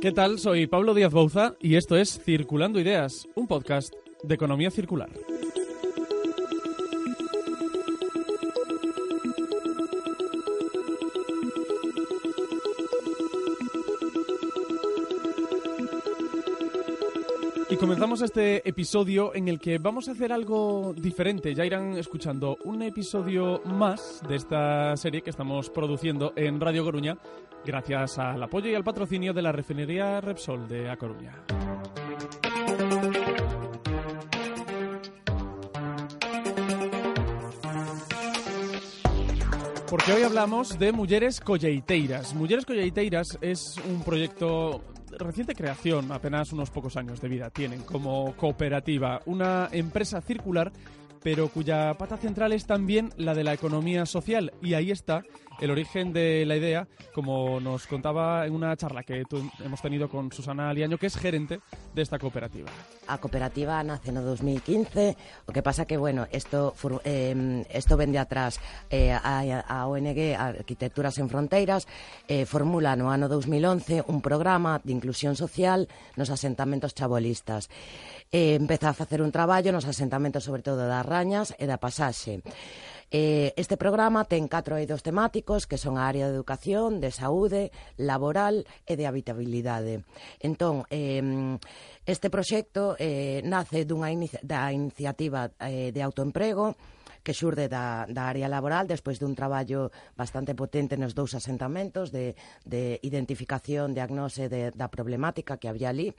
¿Qué tal? Soy Pablo Díaz Bouza y esto es Circulando Ideas, un podcast de economía circular. Y comenzamos este episodio en el que vamos a hacer algo diferente. Ya irán escuchando un episodio más de esta serie que estamos produciendo en Radio Coruña gracias al apoyo y al patrocinio de la refinería Repsol de A Coruña. Porque hoy hablamos de Mujeres Colleiteiras. Mujeres Colleiteiras es un proyecto reciente creación, apenas unos pocos años de vida tienen como cooperativa, una empresa circular pero cuya pata central es también la de la economía social. Y ahí está el origen de la idea, como nos contaba en una charla que hemos tenido con Susana Aliaño, que es gerente de esta cooperativa. A cooperativa nace en 2015, lo que pasa que, bueno, esto, eh, esto vende atrás eh, a, a, ONG Arquitecturas en Fronteiras, eh, formula no ano 2011 un programa de inclusión social nos asentamentos chabolistas. Eh, empeza a facer un traballo nos asentamentos, sobre todo das Rañas e da Pasaxe. Eh, este programa ten catro eidos temáticos que son a área de educación, de saúde, laboral e de habitabilidade. Entón, eh, este proxecto eh, nace dunha inici da iniciativa eh, de autoemprego que xurde da, da área laboral despois dun traballo bastante potente nos dous asentamentos de, de identificación, diagnose de, da problemática que había ali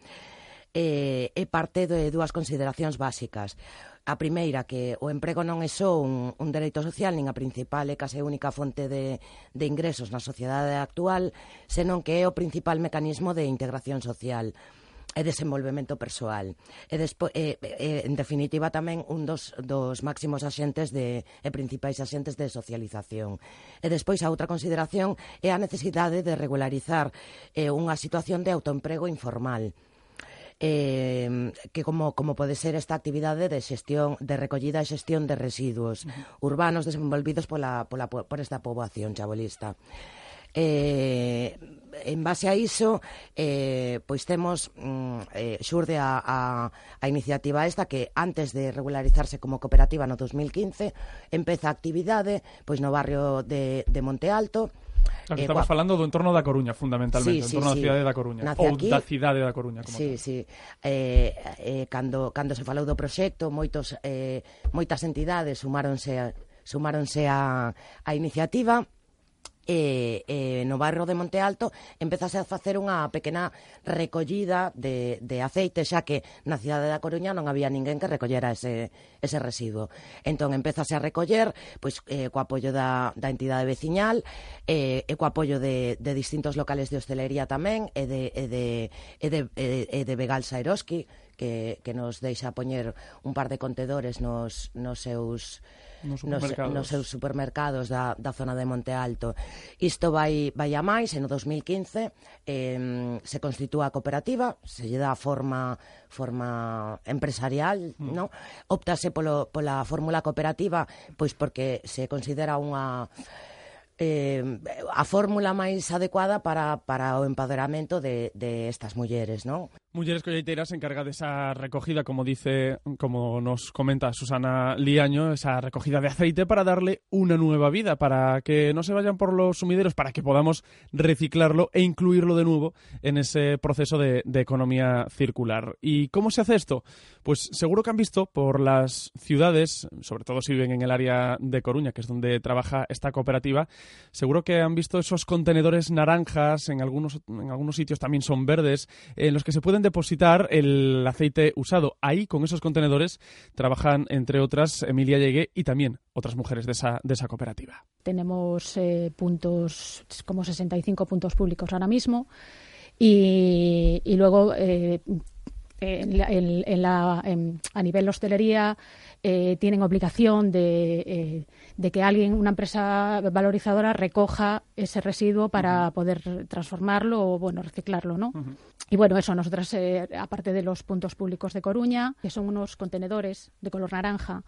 eh, é parte de dúas consideracións básicas. A primeira, que o emprego non é só un, un dereito social, nin a principal e case única fonte de, de ingresos na sociedade actual, senón que é o principal mecanismo de integración social e desenvolvemento persoal. E, despo, e, e en definitiva tamén un dos, dos máximos axentes de, e principais axentes de socialización. E despois a outra consideración é a necesidade de regularizar eh, unha situación de autoemprego informal eh, que como, como pode ser esta actividade de xestión de recollida e xestión de residuos urbanos desenvolvidos pola, pola, por esta poboación chabolista. Eh, en base a iso eh, pois temos mm, eh, xurde a, a, a iniciativa esta que antes de regularizarse como cooperativa no 2015 empeza a actividade pois no barrio de, de Monte Alto Claro, eh, estamos falando do entorno da Coruña, fundamentalmente, sí, sí, o entorno sí, da cidade da Coruña, Nace ou aquí, da cidade da Coruña, como Sí, tal. sí. Eh, eh, cando, cando se falou do proxecto, moitos, eh, moitas entidades sumáronse a, sumáronse a, a iniciativa, e, e no barrio de Monte Alto empezase a facer unha pequena recollida de, de aceite, xa que na cidade da Coruña non había ninguén que recollera ese, ese residuo. Entón, empezase a recoller pois, eh, co apoio da, da entidade veciñal eh, e co apoio de, de distintos locales de hostelería tamén e de, e de, e de, e de, e de Begal Sairoski, que, que nos deixa poñer un par de contedores nos, nos seus nos, supermercados. nos, nos seus supermercados da, da zona de Monte Alto. Isto vai, vai a máis, en o 2015 eh, se constitúa a cooperativa, se lle dá forma forma empresarial, mm. no? Optase polo, pola fórmula cooperativa, pois porque se considera unha eh, a fórmula máis adecuada para, para o empoderamento de, de estas mulleres, non? Mulleres Colleiteras se encarga de esa recogida, como dice, como nos comenta Susana Liaño, esa recogida de aceite para darle una nueva vida, para que no se vayan por los sumideros, para que podamos reciclarlo e incluirlo de nuevo en ese proceso de, de economía circular. ¿Y cómo se hace esto? Pues seguro que han visto por las ciudades, sobre todo si viven en el área de Coruña, que es donde trabaja esta cooperativa, seguro que han visto esos contenedores naranjas, en algunos, en algunos sitios también son verdes, en los que se pueden depositar el aceite usado. Ahí, con esos contenedores, trabajan, entre otras, Emilia Llegué y también otras mujeres de esa, de esa cooperativa. Tenemos eh, puntos, como 65 puntos públicos ahora mismo. Y, luego eh, en la, a nivel hostelería eh, tienen obligación de, de, que alguien, una empresa valorizadora, recoja ese residuo para poder transformarlo o bueno reciclarlo, ¿no? Y bueno, eso, nosotras, aparte de los puntos públicos de Coruña, que son unos contenedores de color naranja,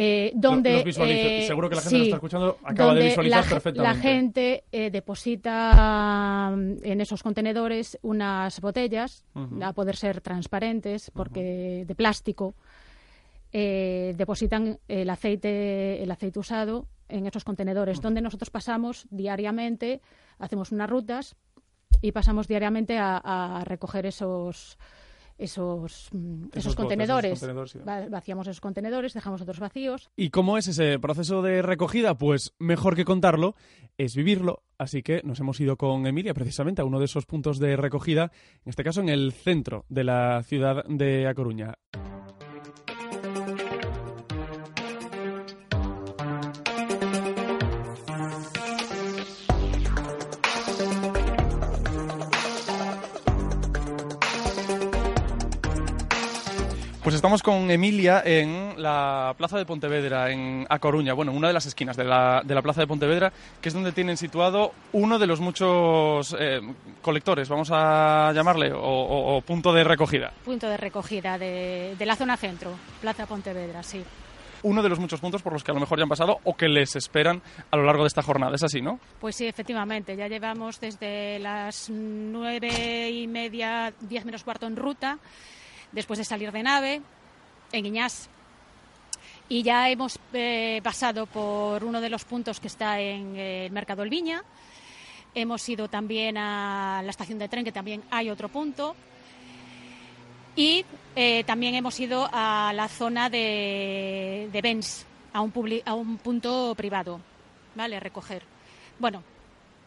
eh, donde eh, seguro que la gente que está escuchando acaba de visualizar la, perfectamente. La gente eh, deposita mm, en esos contenedores unas botellas, a poder ser transparentes, porque de plástico, depositan el aceite, el aceite usado en esos contenedores, donde nosotros pasamos diariamente, hacemos unas rutas y pasamos diariamente a recoger esos esos, mm, esos, contenedores. Vaciamos esos contenedores, dejamos otros vacíos. ¿Y cómo es ese proceso de recogida? Pues mejor que contarlo es vivirlo. Así que nos hemos ido con Emilia precisamente a uno de esos puntos de recogida, en este caso en el centro de la ciudad de A Coruña. Estamos con Emilia en la Plaza de Pontevedra, en A Coruña, bueno, una de las esquinas de la, de la Plaza de Pontevedra, que es donde tienen situado uno de los muchos eh, colectores, vamos a llamarle, o, punto de recogida. Punto de recogida de, de la zona centro, Plaza Pontevedra, sí uno de los muchos puntos por los que a lo mejor ya han pasado o que les esperan a lo largo de esta jornada. ¿Es así, no? Pues sí, efectivamente. Ya llevamos desde las nueve y media, diez menos cuarto en ruta después de salir de nave en Iñás. Y ya hemos eh, pasado por uno de los puntos que está en eh, el Mercado El Viña. Hemos ido también a la estación de tren, que también hay otro punto. Y eh, también hemos ido a la zona de, de Benz, a un, a un punto privado, ¿vale? A recoger. Bueno,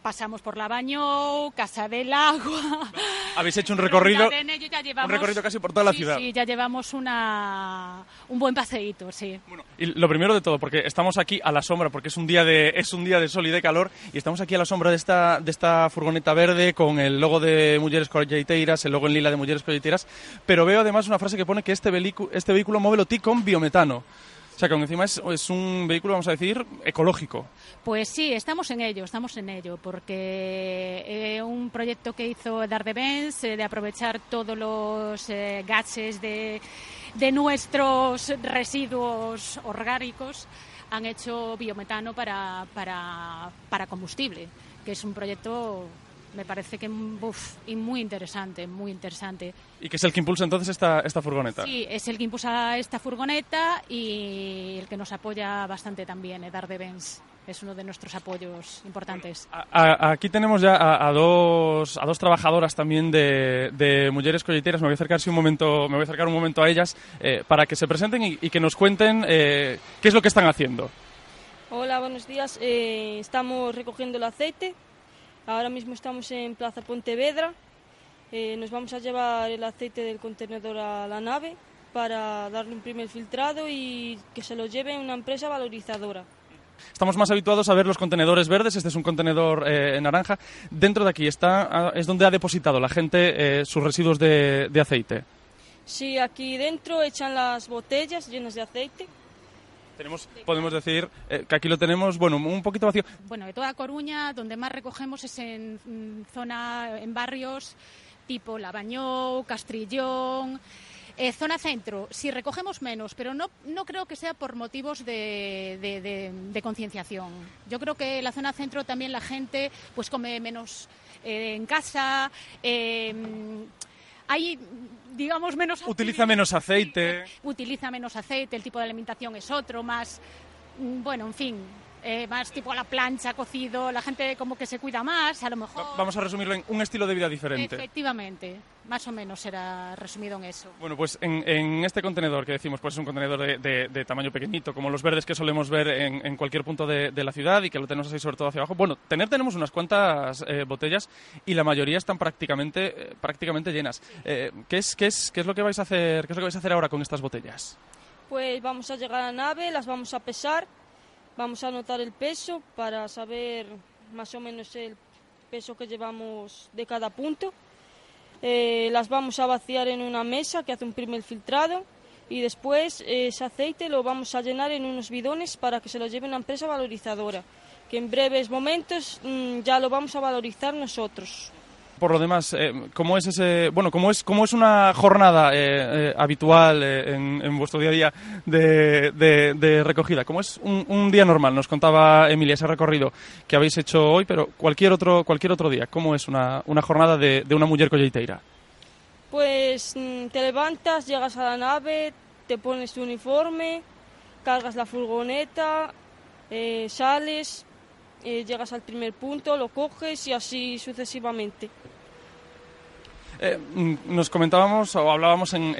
pasamos por la Baño, Casa del Agua. Habéis hecho un recorrido, un recorrido casi por toda la ciudad. Sí, ya llevamos una, un buen paseíto, sí. Bueno, y lo primero de todo, porque estamos aquí a la sombra, porque es un día de, es un día de sol y de calor, y estamos aquí a la sombra de esta, de esta furgoneta verde con el logo de Mujeres Colleiteiras, el logo en lila de Mujeres Colleiteiras, pero veo además una frase que pone que este, vehículo, este vehículo ti con biometano. O sea, que encima es, un vehículo, vamos a decir, ecológico. Pues sí, estamos en ello, estamos en ello, porque eh, un proyecto que hizo Dardebens eh, de aprovechar todos los eh, gases de, de nuestros residuos orgánicos han hecho biometano para, para, para combustible, que es un proyecto me parece que uf, y muy interesante, muy interesante. ¿Y qué es el que impulsa entonces esta, esta furgoneta? Sí, es el que impulsa esta furgoneta y el que nos apoya bastante también, Edar de Benz. Es uno de nuestros apoyos importantes. aquí tenemos ya a, dos, a dos trabajadoras también de, de Mujeres Colleteras. Me voy a acercar un momento, me voy a acercar un momento a ellas eh, para que se presenten y, que nos cuenten eh, qué es lo que están haciendo. Hola, buenos días. Eh, estamos recogiendo el aceite Ahora mismo estamos en Plaza Pontevedra. Eh, nos vamos a llevar el aceite del contenedor a la nave para darle un primer filtrado y que se lo lleve una empresa valorizadora. Estamos más habituados a ver los contenedores verdes, este es un contenedor eh, naranja. Dentro de aquí está, ah, es donde ha depositado la gente eh, sus residuos de aceite. Sí, aquí dentro echan las botellas llenas de aceite podemos decir eh, que aquí lo tenemos, bueno, un poquito vacío. Bueno, de toda Coruña, donde más recogemos es en mm, zona, en barrios tipo Labañó, Castrillón, eh, zona centro, si recogemos menos, pero no, no creo que sea por motivos de, de, concienciación. Yo creo que la zona centro también la gente pues come menos eh, en casa, hay digamos menos utiliza menos aceite. utiliza menos aceite el tipo de alimentación es otro más mm, bueno en fin eh, más tipo a la plancha, cocido, la gente como que se cuida más, a lo mejor. Vamos a resumirlo en un estilo de vida diferente. Efectivamente, más o menos será resumido en eso. Bueno, pues en, este contenedor que decimos, pues es un contenedor de, tamaño pequeñito, como los verdes que solemos ver en, cualquier punto de, la ciudad y que lo tenemos así sobre todo hacia abajo. Bueno, tener tenemos unas cuantas eh, botellas y la mayoría están prácticamente, eh, prácticamente llenas. ¿qué, es, qué, es, ¿Qué es lo que vais a hacer? ¿Qué es lo que vais a hacer ahora con estas botellas? Pues vamos a llegar a la nave, las vamos a pesar Vamos a anotar el peso para saber más o menos el peso que llevamos de cada punto. Eh, las vamos a vaciar en una mesa que hace un primer filtrado y después ese aceite lo vamos a llenar en unos bidones para que se lo lleve una empresa valorizadora, que en breves momentos mm, ya lo vamos a valorizar nosotros por lo demás, eh, ¿cómo es ese, bueno, cómo es, cómo es una jornada eh, eh, habitual en, vuestro día a día de, recogida? ¿Cómo es un, día normal? Nos contaba Emilia ese recorrido que habéis hecho hoy, pero cualquier otro, cualquier otro día, ¿cómo es una, una jornada de, una mujer colleiteira? Pues mm, te levantas, llegas a la nave, te pones tu uniforme, cargas la furgoneta, sales, llegas al primer punto, lo coges y así sucesivamente. Eh, mm, nos comentábamos o hablábamos en,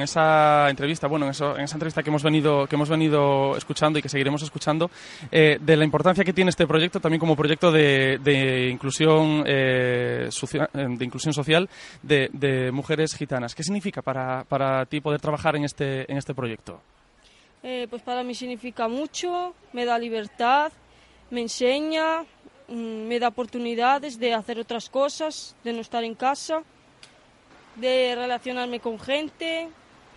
esa entrevista, bueno, en, esa entrevista que hemos venido que hemos venido escuchando y que seguiremos escuchando, eh, de la importancia que tiene este proyecto también como proyecto de, inclusión eh, de inclusión social de, mujeres gitanas. ¿Qué significa para, para ti poder trabajar en este en este proyecto? pues para mí significa mucho, me da libertad, me enseña, mm, me da oportunidades de hacer otras cosas, de no estar en casa de relacionarme con gente.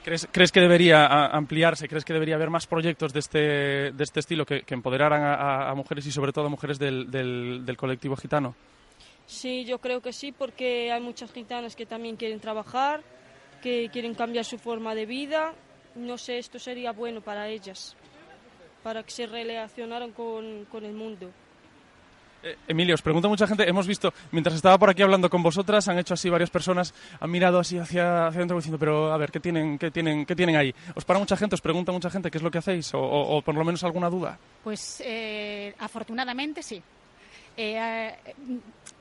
¿Crees, ¿Crees, que debería ampliarse? ¿Crees que debería haber más proyectos de este, de este estilo que, empoderaran a, mujeres y sobre todo a mujeres del, del, colectivo gitano? Sí, yo creo que sí, porque hay muchas gitanas que también quieren trabajar, que quieren cambiar su forma de vida. No sé, esto sería bueno para ellas, para que se relacionaran con, con el mundo. Eh, Emilio, os pregunto mucha gente, hemos visto, mientras estaba por aquí hablando con vosotras, han hecho así varias personas, han mirado así hacia, hacia adentro diciendo, pero a ver, ¿qué tienen, qué, tienen, ¿qué tienen ahí? ¿Os para mucha gente, os pregunta mucha gente qué es lo que hacéis o, por lo menos alguna duda? Pues eh, afortunadamente sí. Eh,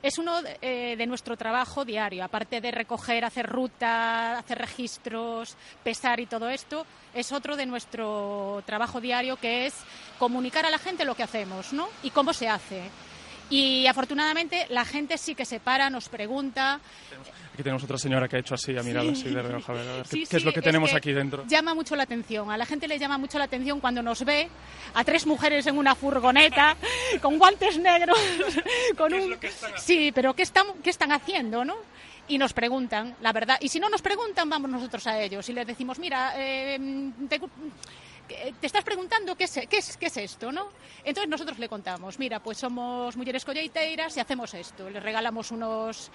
es uno de nuestro trabajo diario, aparte de recoger, hacer ruta, hacer registros, pesar y todo esto, es otro de nuestro trabajo diario que es comunicar a la gente lo que hacemos, ¿no? Y cómo se hace. Y afortunadamente la gente sí que se para, nos pregunta. Aquí tenemos otra señora que ha hecho así, ha mirado así de reojo. A ver, ¿qué, es lo que tenemos aquí dentro? Llama mucho la atención. A la gente le llama mucho la atención cuando nos ve a tres mujeres en una furgoneta, con guantes negros, con un. Sí, pero ¿qué están, ¿qué están haciendo, no? y nos preguntan, la verdad. Y si no nos preguntan, vamos nosotros a ellos y les decimos, mira, eh, te estás preguntando qué es, qué es, qué es esto, ¿no? Entonces nosotros le contamos, mira, pues somos mujeres colleiteiras y hacemos esto. Les regalamos unos,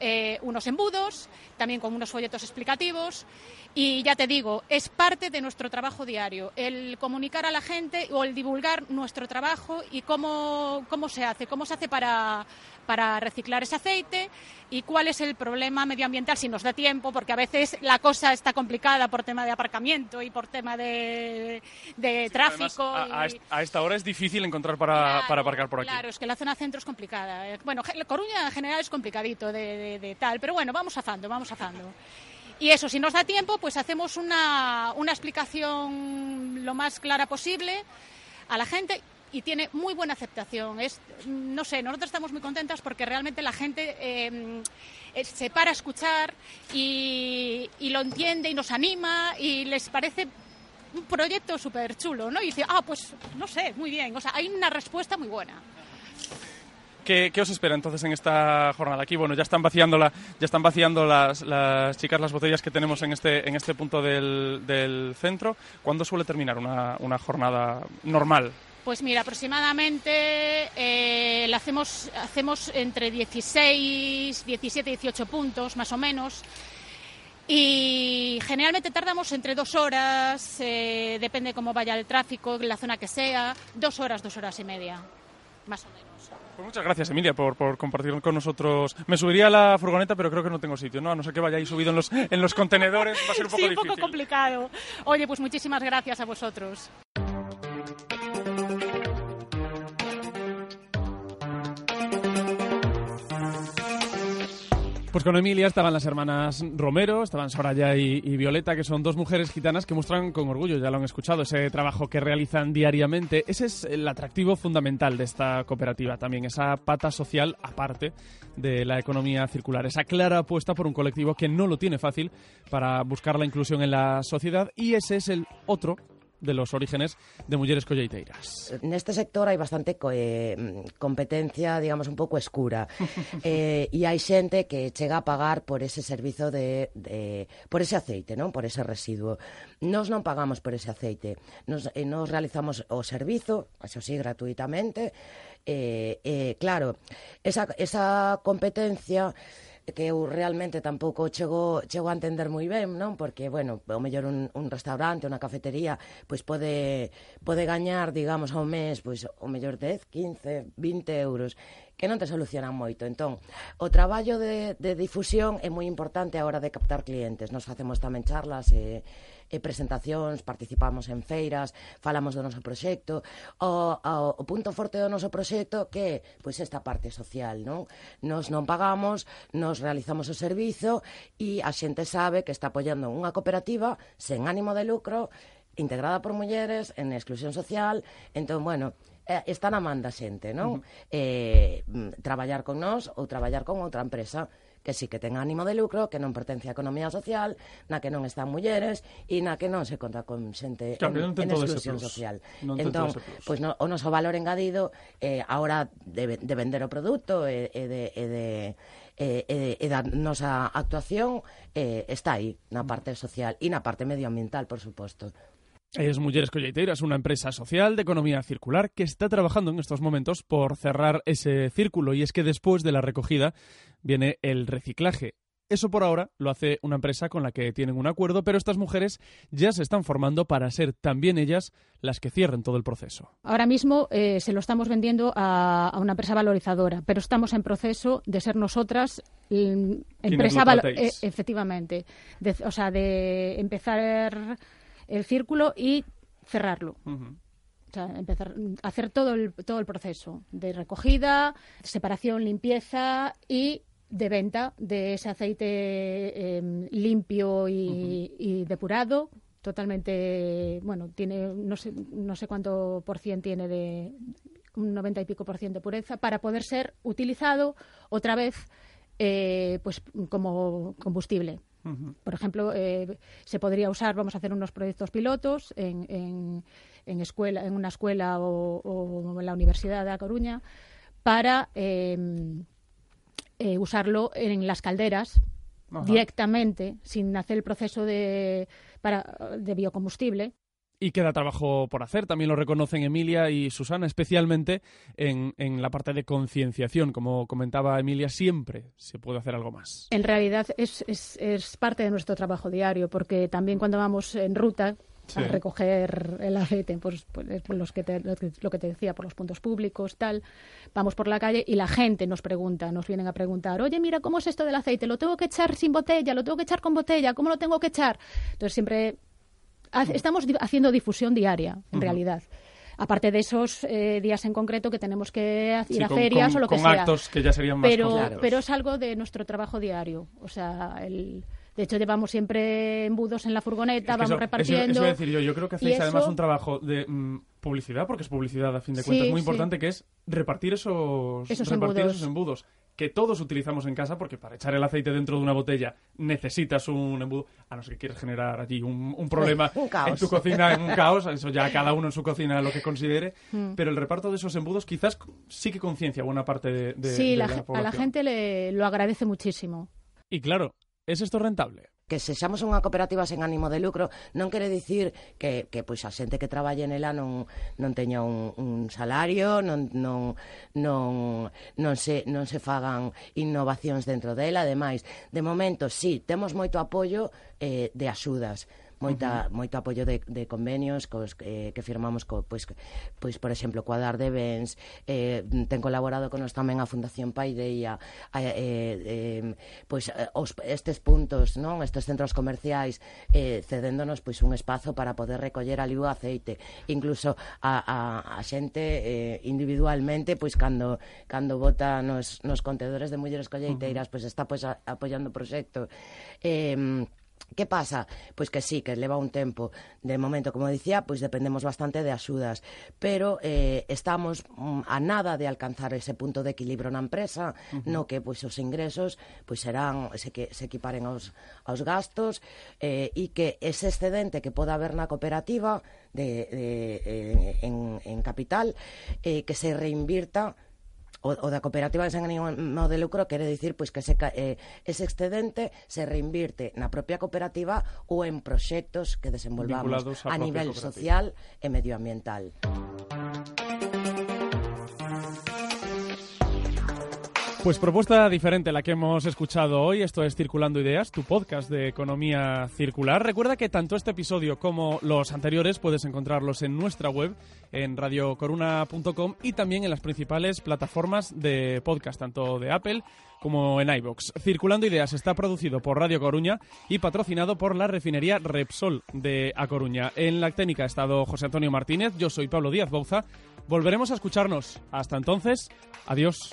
eh, unos embudos, también con unos folletos explicativos. Y ya te digo, es parte de nuestro trabajo diario, el comunicar a la gente o el divulgar nuestro trabajo y cómo, cómo se hace, cómo se hace para, para reciclar ese aceite y cuál es el problema medioambiental si nos da tiempo, porque a veces la cosa está complicada por tema de aparcamiento y por tema de, de tráfico. A, esta hora es difícil encontrar para, para, aparcar por aquí. Claro, es que la zona centro es complicada. Eh, bueno, Coruña en general es complicadito de, de, tal, pero bueno, vamos azando, vamos azando. Y eso, si nos da tiempo, pues hacemos una, una explicación lo más clara posible a la gente y tiene muy buena aceptación. Es, no sé, nosotros estamos muy contentas porque realmente la gente eh, se para a escuchar y, lo entiende y nos anima y les parece un proyecto súper chulo, ¿no? Y dice, ah, pues no sé, muy bien. O sea, hay una respuesta muy buena. ¿Qué, os espera entonces en esta jornada? Aquí, bueno, ya están vaciando, la, ya están vaciando las, las, chicas las botellas que tenemos en este, en este punto del, del centro. ¿Cuándo suele terminar una, una jornada normal? Pues mira, aproximadamente eh, la hacemos, hacemos entre 16, 17 y 18 puntos, más o menos. Y generalmente tardamos entre dos horas, eh, depende cómo vaya el tráfico, la zona que sea, dos horas, dos horas y media, más o menos. Pues muchas gracias, Emilia, por, por, compartir con nosotros. Me subiría a la furgoneta, pero creo que no tengo sitio, ¿no? A no ser que vayáis subido en los, en los contenedores, va a ser un poco sí, un poco complicado. Oye, pues muchísimas gracias a vosotros. Pues con Emilia estaban las hermanas Romero, estaban Soraya y, y, Violeta, que son dos mujeres gitanas que muestran con orgullo, ya lo han escuchado, ese trabajo que realizan diariamente. Ese es el atractivo fundamental de esta cooperativa también, esa pata social aparte de la economía circular, esa clara apuesta por un colectivo que no lo tiene fácil para buscar la inclusión en la sociedad y ese es el otro de los orígenes de Mulleres Colleiteiras. Neste sector hai bastante co, eh, competencia, digamos, un pouco escura. eh, e hai xente que chega a pagar por ese servizo de, de por ese aceite, non? Por ese residuo. Nos non pagamos por ese aceite. Nos, eh, nos realizamos o servizo, eso sí, gratuitamente. Eh, eh, claro, esa, esa competencia que eu realmente tampouco chego, chego a entender moi ben, non? Porque, bueno, o mellor un, un restaurante, unha cafetería, pois pode, pode gañar, digamos, ao mes, pois o mellor 10, 15, 20 euros que non te solucionan moito. Entón, o traballo de, de difusión é moi importante a hora de captar clientes. Nos facemos tamén charlas e eh, eh, presentacións, participamos en feiras, falamos do noso proxecto, o, o, o punto forte do noso proxecto que pois esta parte social, non? Nos non pagamos, nos realizamos o servizo e a xente sabe que está apoyando unha cooperativa sen ánimo de lucro, integrada por mulleres, en exclusión social, entón, bueno, eh, está na man da xente, non? Uh -huh. eh, traballar con nós ou traballar con outra empresa que sí que ten ánimo de lucro, que non pertence á economía social, na que non están mulleres e na que non se conta con xente claro, en, en exclusión social. Non entón, pois no, o noso valor engadido eh, a hora de, de vender o produto e, e de, e de e, e, e da nosa actuación eh, está aí, na parte social e na parte medioambiental, por suposto. Es Mulleres Colleiteiras, una empresa social de economía circular que está trabajando en estos momentos por cerrar ese círculo y es que después de la recogida viene el reciclaje. Eso por ahora lo hace una empresa con la que tienen un acuerdo, pero estas mujeres ya se están formando para ser también ellas las que cierren todo el proceso. Ahora mismo eh, se lo estamos vendiendo a, a, una empresa valorizadora, pero estamos en proceso de ser nosotras mm, empresa eh, efectivamente, de, o sea, de empezar el círculo y cerrarlo. Uh -huh. O sea, empezar a hacer todo el, todo el proceso de recogida, separación, limpieza y de venta de ese aceite eh, limpio y, uh -huh. y, depurado totalmente bueno tiene no sé no sé cuánto por cien tiene de un 90 y pico por ciento de pureza para poder ser utilizado otra vez eh, pues como combustible por ejemplo, eh, se podría usar, vamos a hacer unos proyectos pilotos en, en, en escuela, en una escuela o, o, en la Universidad de A Coruña para eh, eh, usarlo en las calderas Ajá. directamente, sin hacer el proceso de, para, de biocombustible. Y queda trabajo por hacer, también lo reconocen Emilia y Susana, especialmente en, en la parte de concienciación. Como comentaba Emilia, siempre se puede hacer algo más. En realidad es, es, es parte de nuestro trabajo diario, porque también cuando vamos en ruta, Sí. a recoger el aceite, pues, pues, por los que te, lo que te decía, por los puntos públicos, tal. Vamos por la calle y la gente nos pregunta, nos vienen a preguntar, oye, mira, ¿cómo es esto del aceite? ¿Lo tengo que echar sin botella? ¿Lo tengo que echar con botella? ¿Cómo lo tengo que echar? Entonces siempre estamos haciendo difusión diaria, en uh -huh. realidad. Aparte de esos eh, días en concreto que tenemos que ir sí, a con, ferias con, o lo que con sea. actos que ya serían más pero, claros. pero es algo de nuestro trabajo diario. O sea, el, de hecho, llevamos siempre embudos en la furgoneta, es que vamos eso, repartiendo. Eso, eso decir yo, yo creo que hacéis eso... además un trabajo de mmm, publicidad, porque es publicidad a fin de cuentas, sí, muy sí. importante, que es repartir esos, esos repartir embudos. esos embudos que todos utilizamos en casa, porque para echar el aceite dentro de una botella necesitas un embudo, a no ser que quieras generar allí un, un problema un en tu cocina, en un caos, eso ya cada uno en su cocina lo que considere, mm. pero el reparto de esos embudos quizás sí que conciencia buena parte de, de, sí, de la, la población. a la gente le, lo agradece muchísimo. Y claro, Es isto rentable? que sexamos unha cooperativa sen ánimo de lucro non quere dicir que, que pois a xente que traballe nela non, non teña un, un salario, non, non, non, non, se, non se fagan innovacións dentro dela, ademais, de momento, sí, temos moito apoio eh, de axudas, moita uh -huh. moito apoio de, de convenios cos, eh, que firmamos co, pois, pois por exemplo, Cuadar de Bens, eh, ten colaborado con nos tamén a Fundación Paideia, eh, pois, eh, pois os, estes puntos, non, estes centros comerciais eh, cedéndonos pois un espazo para poder recoller aliu aceite, incluso a, a, a xente eh, individualmente, pois cando cando bota nos nos contedores de mulleres colleiteiras, pois está pois a, apoiando o proxecto. Eh, Que pasa? Pois que sí, que leva un tempo. De momento, como dicía, pois dependemos bastante de axudas, pero eh, estamos mm, a nada de alcanzar ese punto de equilibrio na empresa, uh -huh. no que pois os ingresos pois serán se que se equiparen aos aos gastos eh e que ese excedente que poda haber na cooperativa de de eh, en en capital eh que se reinvirta o, o da cooperativa sen ánimo de lucro quere dicir pois que ese, eh, ese excedente se reinvirte na propia cooperativa ou en proxectos que desenvolvamos a, a nivel social e medioambiental. Pues propuesta diferente la que hemos escuchado hoy. Esto es Circulando Ideas, tu podcast de economía circular. Recuerda que tanto este episodio como los anteriores puedes encontrarlos en nuestra web, en radiocoruna.com y también en las principales plataformas de podcast, tanto de Apple como en iBox. Circulando Ideas está producido por Radio Coruña y patrocinado por la refinería Repsol de A Coruña. En la técnica ha estado José Antonio Martínez, yo soy Pablo Díaz Bouza. Volveremos a escucharnos. Hasta entonces, adiós.